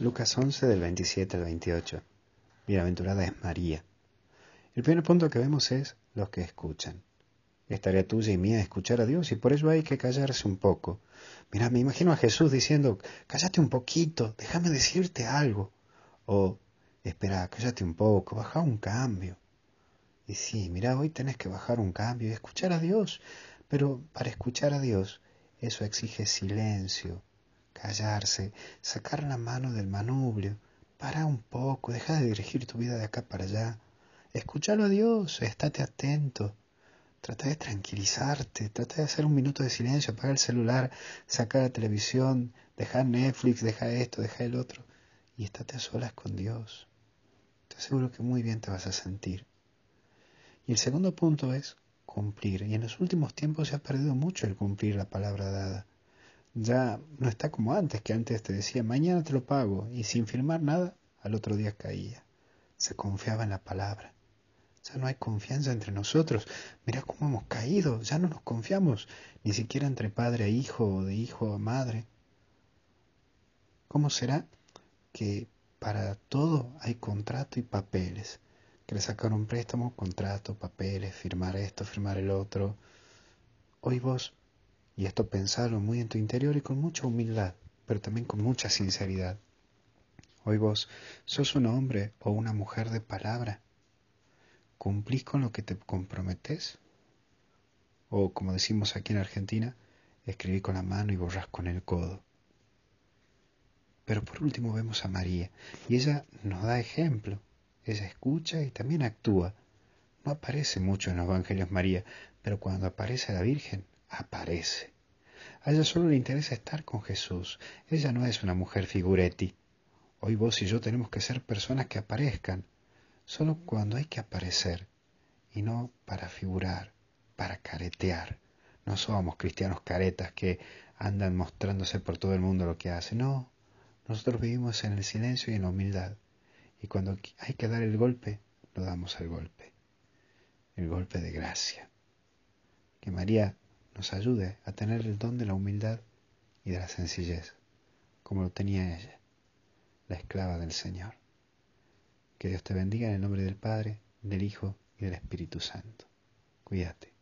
Lucas 11 del 27 al 28. Bienaventurada es María. El primer punto que vemos es los que escuchan. Es tarea tuya y mía escuchar a Dios y por eso hay que callarse un poco. Mira, me imagino a Jesús diciendo, cállate un poquito, déjame decirte algo. O, espera, cállate un poco, baja un cambio. Y sí, mira, hoy tenés que bajar un cambio y escuchar a Dios. Pero para escuchar a Dios, eso exige silencio, callarse, sacar la mano del manubrio, para un poco, deja de dirigir tu vida de acá para allá. Escúchalo a Dios, estate atento. Trata de tranquilizarte, trata de hacer un minuto de silencio, apagar el celular, sacar la televisión, dejar Netflix, dejar esto, dejar el otro y estate a solas con Dios. Te aseguro que muy bien te vas a sentir. Y el segundo punto es cumplir. Y en los últimos tiempos se ha perdido mucho el cumplir la palabra dada ya no está como antes, que antes te decía, mañana te lo pago, y sin firmar nada, al otro día caía. Se confiaba en la palabra. Ya no hay confianza entre nosotros. Mira cómo hemos caído, ya no nos confiamos, ni siquiera entre padre e hijo o de hijo a madre. ¿Cómo será que para todo hay contrato y papeles? Que le sacaron préstamo, contrato, papeles, firmar esto, firmar el otro. Hoy vos y esto pensarlo muy en tu interior y con mucha humildad, pero también con mucha sinceridad. Hoy vos sos un hombre o una mujer de palabra. ¿Cumplís con lo que te comprometes? O, como decimos aquí en Argentina, escribí con la mano y borrás con el codo. Pero por último vemos a María, y ella nos da ejemplo. Ella escucha y también actúa. No aparece mucho en los Evangelios María, pero cuando aparece la Virgen, aparece. A ella solo le interesa estar con Jesús. Ella no es una mujer figuretti. Hoy vos y yo tenemos que ser personas que aparezcan, solo cuando hay que aparecer, y no para figurar, para caretear. No somos cristianos caretas que andan mostrándose por todo el mundo lo que hacen. No, nosotros vivimos en el silencio y en la humildad. Y cuando hay que dar el golpe, lo damos el golpe. El golpe de gracia. Que María nos ayude a tener el don de la humildad y de la sencillez, como lo tenía ella, la esclava del Señor. Que Dios te bendiga en el nombre del Padre, del Hijo y del Espíritu Santo. Cuídate.